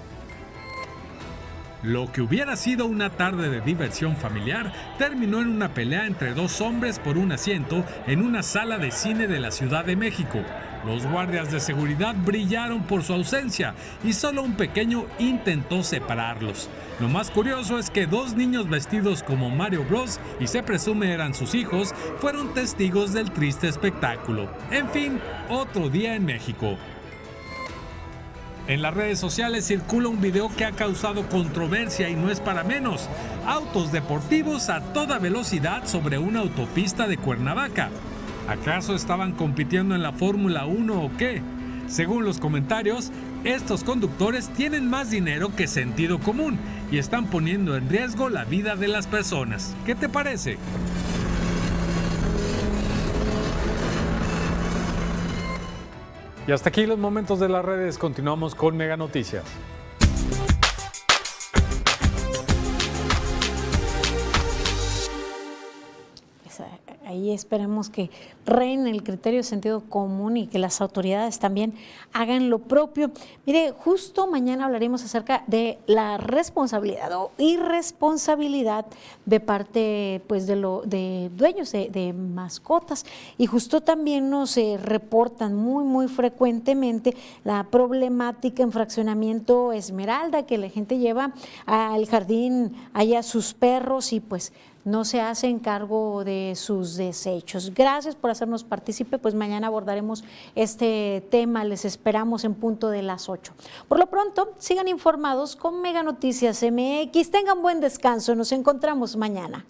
Lo que hubiera sido una tarde de diversión familiar terminó en una pelea entre dos hombres por un asiento en una sala de cine de la Ciudad de México. Los guardias de seguridad brillaron por su ausencia y solo un pequeño intentó separarlos. Lo más curioso es que dos niños vestidos como Mario Bros y se presume eran sus hijos fueron testigos del triste espectáculo. En fin, otro día en México. En las redes sociales circula un video que ha causado controversia y no es para menos. Autos deportivos a toda velocidad sobre una autopista de Cuernavaca. ¿Acaso estaban compitiendo en la Fórmula 1 o qué? Según los comentarios, estos conductores tienen más dinero que sentido común y están poniendo en riesgo la vida de las personas. ¿Qué te parece? Y hasta aquí los momentos de las redes. Continuamos con Mega Noticias. Ahí esperemos que reine el criterio de sentido común y que las autoridades también hagan lo propio. Mire, justo mañana hablaremos acerca de la responsabilidad o irresponsabilidad de parte pues, de, lo, de dueños de, mascotas. Y justo también nos eh, reportan muy, muy frecuentemente la problemática en fraccionamiento Esmeralda, que la gente lleva al jardín allá sus perros y pues no se hacen cargo de sus desechos. Gracias por hacernos partícipe, pues mañana abordaremos este tema, les esperamos en punto de las 8. Por lo pronto, sigan informados con Mega Noticias MX, tengan buen descanso, nos encontramos mañana.